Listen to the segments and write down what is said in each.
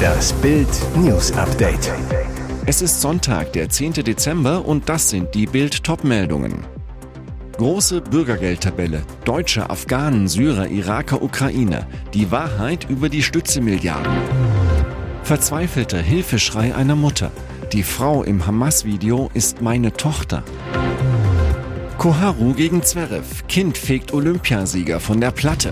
Das Bild News Update. Es ist Sonntag, der 10. Dezember und das sind die Bild Topmeldungen. Große Bürgergeldtabelle. Deutsche, Afghanen, Syrer, Iraker, Ukrainer. Die Wahrheit über die Stützemilliarden. Verzweifelter Hilfeschrei einer Mutter. Die Frau im Hamas-Video ist meine Tochter. Koharu gegen Zverev. Kind fegt Olympiasieger von der Platte.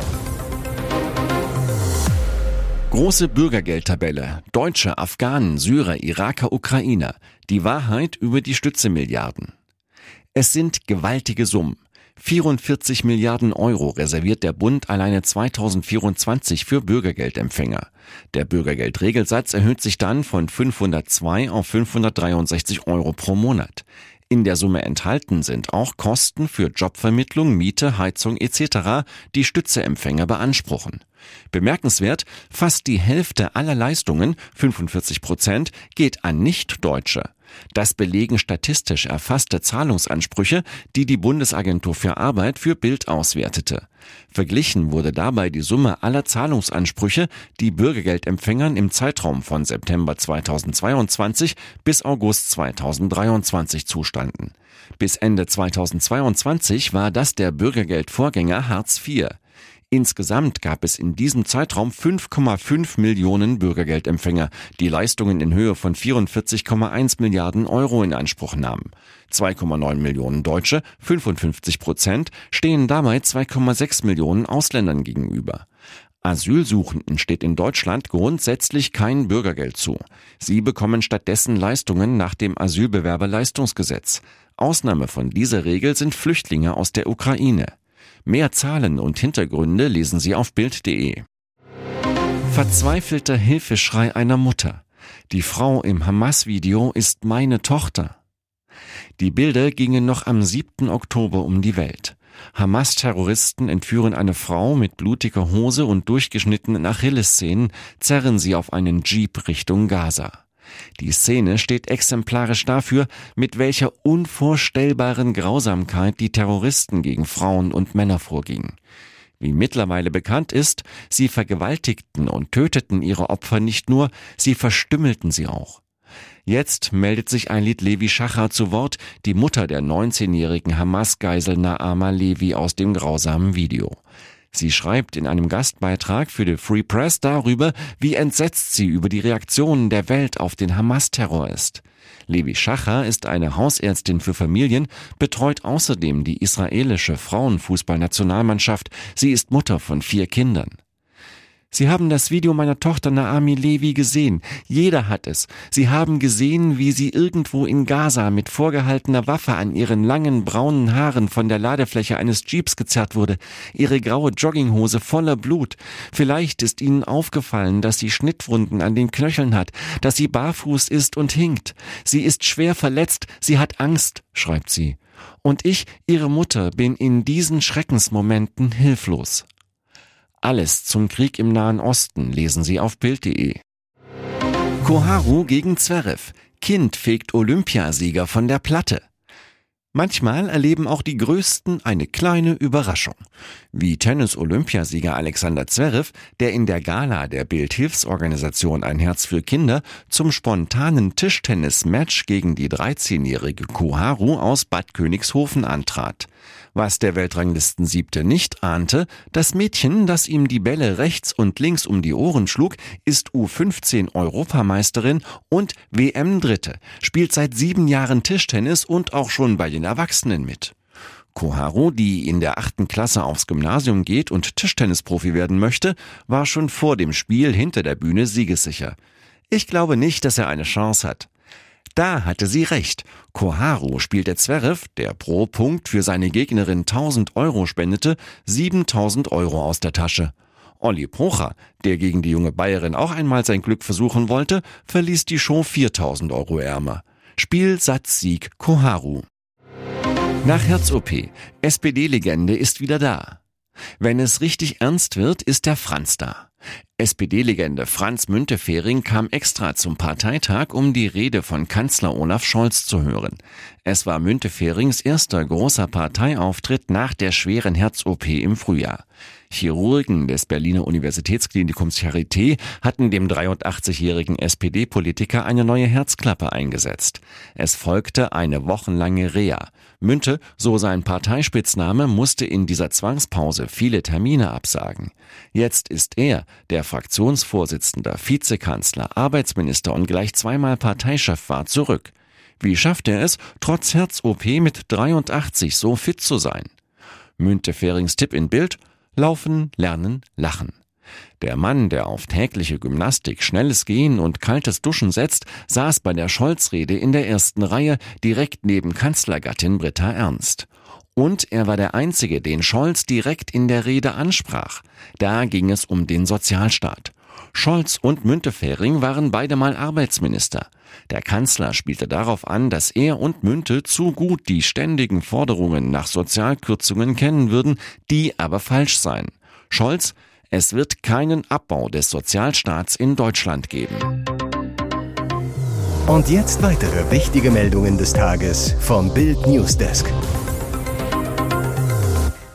Große Bürgergeldtabelle. Deutsche, Afghanen, Syrer, Iraker, Ukrainer. Die Wahrheit über die Stützemilliarden. Es sind gewaltige Summen. 44 Milliarden Euro reserviert der Bund alleine 2024 für Bürgergeldempfänger. Der Bürgergeldregelsatz erhöht sich dann von 502 auf 563 Euro pro Monat. In der Summe enthalten sind auch Kosten für Jobvermittlung, Miete, Heizung etc., die Stützeempfänger beanspruchen. Bemerkenswert, fast die Hälfte aller Leistungen, 45 Prozent, geht an Nichtdeutsche. Das belegen statistisch erfasste Zahlungsansprüche, die die Bundesagentur für Arbeit für Bild auswertete. Verglichen wurde dabei die Summe aller Zahlungsansprüche, die Bürgergeldempfängern im Zeitraum von September 2022 bis August 2023 zustanden. Bis Ende 2022 war das der Bürgergeldvorgänger Hartz IV. Insgesamt gab es in diesem Zeitraum 5,5 Millionen Bürgergeldempfänger, die Leistungen in Höhe von 44,1 Milliarden Euro in Anspruch nahmen. 2,9 Millionen Deutsche, 55 Prozent, stehen dabei 2,6 Millionen Ausländern gegenüber. Asylsuchenden steht in Deutschland grundsätzlich kein Bürgergeld zu. Sie bekommen stattdessen Leistungen nach dem Asylbewerberleistungsgesetz. Ausnahme von dieser Regel sind Flüchtlinge aus der Ukraine. Mehr Zahlen und Hintergründe lesen Sie auf Bild.de. Verzweifelter Hilfeschrei einer Mutter. Die Frau im Hamas-Video ist meine Tochter. Die Bilder gingen noch am 7. Oktober um die Welt. Hamas-Terroristen entführen eine Frau mit blutiger Hose und durchgeschnittenen Achillessehnen, zerren sie auf einen Jeep Richtung Gaza. Die Szene steht exemplarisch dafür, mit welcher unvorstellbaren Grausamkeit die Terroristen gegen Frauen und Männer vorgingen. Wie mittlerweile bekannt ist, sie vergewaltigten und töteten ihre Opfer nicht nur, sie verstümmelten sie auch. Jetzt meldet sich Einlid Levi Schacher zu Wort, die Mutter der 19-jährigen Hamas-Geisel Naama Levi aus dem grausamen Video. Sie schreibt in einem Gastbeitrag für die Free Press darüber, wie entsetzt sie über die Reaktionen der Welt auf den Hamas-Terror ist. Levi Schacher ist eine Hausärztin für Familien, betreut außerdem die israelische Frauenfußballnationalmannschaft. Sie ist Mutter von vier Kindern. Sie haben das Video meiner Tochter Naami Levi gesehen. Jeder hat es. Sie haben gesehen, wie sie irgendwo in Gaza mit vorgehaltener Waffe an ihren langen braunen Haaren von der Ladefläche eines Jeeps gezerrt wurde. Ihre graue Jogginghose voller Blut. Vielleicht ist Ihnen aufgefallen, dass sie Schnittwunden an den Knöcheln hat, dass sie barfuß ist und hinkt. Sie ist schwer verletzt. Sie hat Angst, schreibt sie. Und ich, ihre Mutter, bin in diesen Schreckensmomenten hilflos. Alles zum Krieg im Nahen Osten lesen Sie auf Bild.de. Koharu gegen Zverev. Kind fegt Olympiasieger von der Platte. Manchmal erleben auch die Größten eine kleine Überraschung. Wie Tennis-Olympiasieger Alexander Zverev, der in der Gala der Bildhilfsorganisation Ein Herz für Kinder zum spontanen Tischtennis-Match gegen die 13-jährige Koharu aus Bad Königshofen antrat. Was der Weltranglisten Siebte nicht ahnte, das Mädchen, das ihm die Bälle rechts und links um die Ohren schlug, ist U15 Europameisterin und WM Dritte, spielt seit sieben Jahren Tischtennis und auch schon bei den Erwachsenen mit. Koharu, die in der achten Klasse aufs Gymnasium geht und Tischtennisprofi werden möchte, war schon vor dem Spiel hinter der Bühne siegessicher. Ich glaube nicht, dass er eine Chance hat. Da hatte sie recht. Koharu spielte Zverev, der pro Punkt für seine Gegnerin 1000 Euro spendete, 7000 Euro aus der Tasche. Olli Pocher, der gegen die junge Bayerin auch einmal sein Glück versuchen wollte, verließ die Show 4000 Euro ärmer. Spiel, Satz, Sieg, Koharu. Nach Herz-OP. SPD-Legende ist wieder da. Wenn es richtig ernst wird, ist der Franz da. SPD-Legende Franz Müntefering kam extra zum Parteitag, um die Rede von Kanzler Olaf Scholz zu hören. Es war Münteferings erster großer Parteiauftritt nach der schweren Herz-OP im Frühjahr. Chirurgen des Berliner Universitätsklinikums Charité hatten dem 83-jährigen SPD-Politiker eine neue Herzklappe eingesetzt. Es folgte eine wochenlange Reha. Münte, so sein Parteispitzname, musste in dieser Zwangspause viele Termine absagen. Jetzt ist er, der Fraktionsvorsitzender, Vizekanzler, Arbeitsminister und gleich zweimal Parteichef war, zurück. Wie schafft er es, trotz Herz-OP mit 83 so fit zu sein? Münte-Ferings Tipp in Bild, Laufen, Lernen, Lachen. Der Mann, der auf tägliche Gymnastik, schnelles Gehen und kaltes Duschen setzt, saß bei der Scholz-Rede in der ersten Reihe direkt neben Kanzlergattin Britta Ernst. Und er war der Einzige, den Scholz direkt in der Rede ansprach. Da ging es um den Sozialstaat. Scholz und Müntefering waren beide mal Arbeitsminister. Der Kanzler spielte darauf an, dass er und Münte zu gut die ständigen Forderungen nach Sozialkürzungen kennen würden, die aber falsch seien. Scholz, es wird keinen Abbau des Sozialstaats in Deutschland geben. Und jetzt weitere wichtige Meldungen des Tages vom Bild Newsdesk.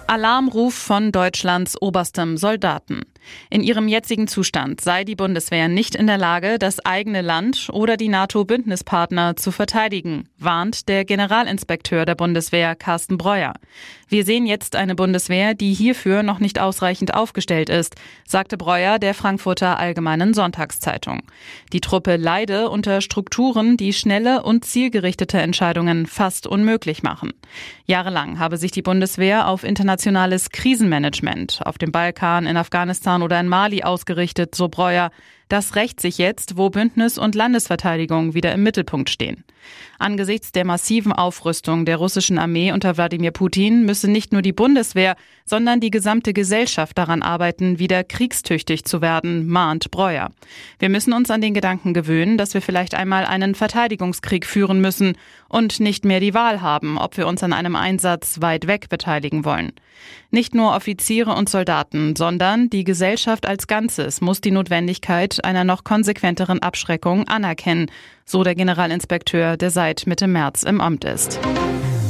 Alarmruf von Deutschlands oberstem Soldaten. In ihrem jetzigen Zustand sei die Bundeswehr nicht in der Lage, das eigene Land oder die NATO-Bündnispartner zu verteidigen, warnt der Generalinspekteur der Bundeswehr Carsten Breuer. Wir sehen jetzt eine Bundeswehr, die hierfür noch nicht ausreichend aufgestellt ist, sagte Breuer der Frankfurter Allgemeinen Sonntagszeitung. Die Truppe leide unter Strukturen, die schnelle und zielgerichtete Entscheidungen fast unmöglich machen. Jahrelang habe sich die Bundeswehr auf internationales Krisenmanagement auf dem Balkan, in Afghanistan oder in Mali ausgerichtet, so Breuer. Das rächt sich jetzt, wo Bündnis und Landesverteidigung wieder im Mittelpunkt stehen. Angesichts der massiven Aufrüstung der russischen Armee unter Wladimir Putin müsse nicht nur die Bundeswehr, sondern die gesamte Gesellschaft daran arbeiten, wieder kriegstüchtig zu werden, mahnt Breuer. Wir müssen uns an den Gedanken gewöhnen, dass wir vielleicht einmal einen Verteidigungskrieg führen müssen und nicht mehr die Wahl haben, ob wir uns an einem Einsatz weit weg beteiligen wollen. Nicht nur Offiziere und Soldaten, sondern die Gesellschaft als Ganzes muss die Notwendigkeit einer noch konsequenteren Abschreckung anerkennen, so der Generalinspekteur, der seit Mitte März im Amt ist.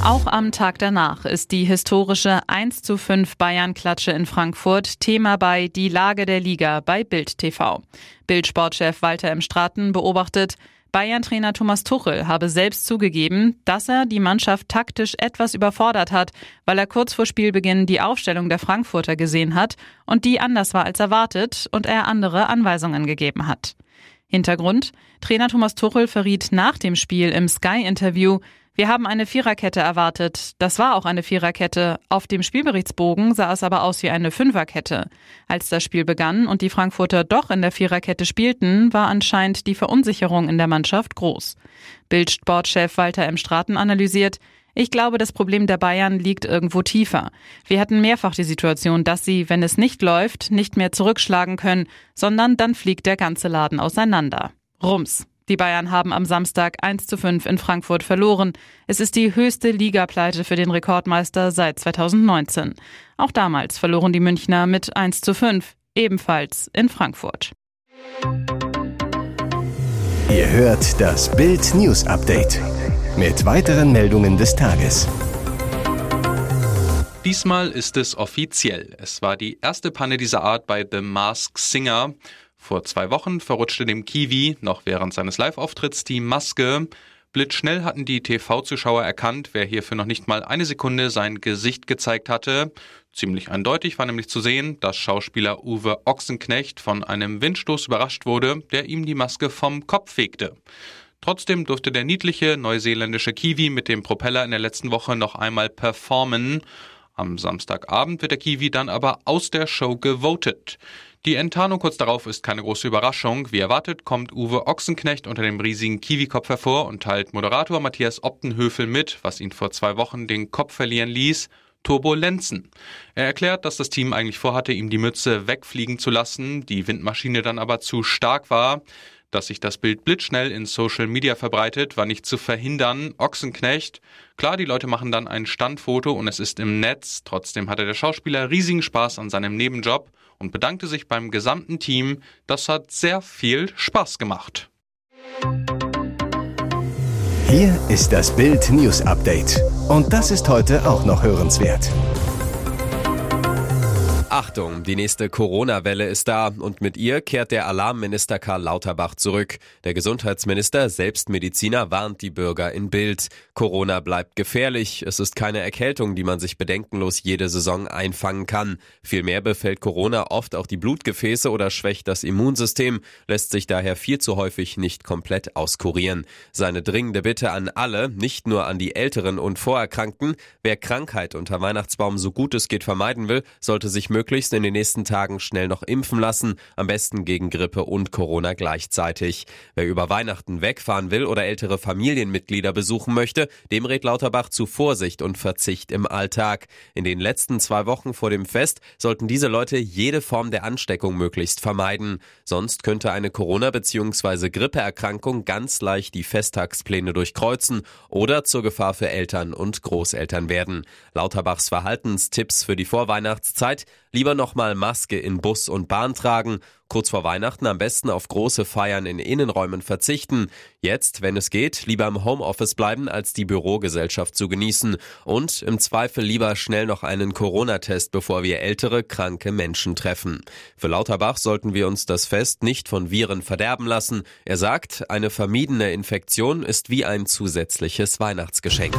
Auch am Tag danach ist die historische 1 zu 5 Bayern-Klatsche in Frankfurt Thema bei Die Lage der Liga bei Bild TV. Bild-Sportchef Walter M. Straten beobachtet, Bayern-Trainer Thomas Tuchel habe selbst zugegeben, dass er die Mannschaft taktisch etwas überfordert hat, weil er kurz vor Spielbeginn die Aufstellung der Frankfurter gesehen hat und die anders war als erwartet und er andere Anweisungen gegeben hat. Hintergrund? Trainer Thomas Tuchel verriet nach dem Spiel im Sky-Interview, wir haben eine Viererkette erwartet. Das war auch eine Viererkette. Auf dem Spielberichtsbogen sah es aber aus wie eine Fünferkette. Als das Spiel begann und die Frankfurter doch in der Viererkette spielten, war anscheinend die Verunsicherung in der Mannschaft groß. Bildsportchef Walter M. Straten analysiert, ich glaube, das Problem der Bayern liegt irgendwo tiefer. Wir hatten mehrfach die Situation, dass sie, wenn es nicht läuft, nicht mehr zurückschlagen können, sondern dann fliegt der ganze Laden auseinander. Rums. Die Bayern haben am Samstag 1 zu 5 in Frankfurt verloren. Es ist die höchste Ligapleite für den Rekordmeister seit 2019. Auch damals verloren die Münchner mit 1 zu 5, ebenfalls in Frankfurt. Ihr hört das Bild News Update mit weiteren Meldungen des Tages. Diesmal ist es offiziell. Es war die erste Panne dieser Art bei The Mask Singer. Vor zwei Wochen verrutschte dem Kiwi noch während seines Live-Auftritts die Maske. Blitzschnell hatten die TV-Zuschauer erkannt, wer hierfür noch nicht mal eine Sekunde sein Gesicht gezeigt hatte. Ziemlich eindeutig war nämlich zu sehen, dass Schauspieler Uwe Ochsenknecht von einem Windstoß überrascht wurde, der ihm die Maske vom Kopf fegte. Trotzdem durfte der niedliche neuseeländische Kiwi mit dem Propeller in der letzten Woche noch einmal performen. Am Samstagabend wird der Kiwi dann aber aus der Show gewotet. Die Enttarnung kurz darauf ist keine große Überraschung. Wie erwartet kommt Uwe Ochsenknecht unter dem riesigen Kiwi-Kopf hervor und teilt Moderator Matthias Optenhöfel mit, was ihn vor zwei Wochen den Kopf verlieren ließ. Turbulenzen. Er erklärt, dass das Team eigentlich vorhatte, ihm die Mütze wegfliegen zu lassen, die Windmaschine dann aber zu stark war. Dass sich das Bild blitzschnell in Social Media verbreitet, war nicht zu verhindern. Ochsenknecht. Klar, die Leute machen dann ein Standfoto und es ist im Netz. Trotzdem hatte der Schauspieler riesigen Spaß an seinem Nebenjob und bedankte sich beim gesamten Team. Das hat sehr viel Spaß gemacht. Hier ist das Bild News Update. Und das ist heute auch noch hörenswert. Achtung, die nächste Corona-Welle ist da und mit ihr kehrt der Alarmminister Karl Lauterbach zurück. Der Gesundheitsminister, selbst Mediziner, warnt die Bürger in Bild. Corona bleibt gefährlich. Es ist keine Erkältung, die man sich bedenkenlos jede Saison einfangen kann. Vielmehr befällt Corona oft auch die Blutgefäße oder schwächt das Immunsystem, lässt sich daher viel zu häufig nicht komplett auskurieren. Seine dringende Bitte an alle, nicht nur an die Älteren und Vorerkrankten, wer Krankheit unter Weihnachtsbaum so gut es geht vermeiden will, sollte sich möglichst möglichst in den nächsten Tagen schnell noch impfen lassen, am besten gegen Grippe und Corona gleichzeitig. Wer über Weihnachten wegfahren will oder ältere Familienmitglieder besuchen möchte, dem rät Lauterbach zu Vorsicht und Verzicht im Alltag. In den letzten zwei Wochen vor dem Fest sollten diese Leute jede Form der Ansteckung möglichst vermeiden. Sonst könnte eine Corona- bzw. Grippeerkrankung ganz leicht die Festtagspläne durchkreuzen oder zur Gefahr für Eltern und Großeltern werden. Lauterbachs Verhaltenstipps für die Vorweihnachtszeit Lieber nochmal Maske in Bus und Bahn tragen, kurz vor Weihnachten am besten auf große Feiern in Innenräumen verzichten. Jetzt, wenn es geht, lieber im Homeoffice bleiben, als die Bürogesellschaft zu genießen. Und im Zweifel lieber schnell noch einen Corona-Test, bevor wir ältere, kranke Menschen treffen. Für Lauterbach sollten wir uns das Fest nicht von Viren verderben lassen. Er sagt, eine vermiedene Infektion ist wie ein zusätzliches Weihnachtsgeschenk.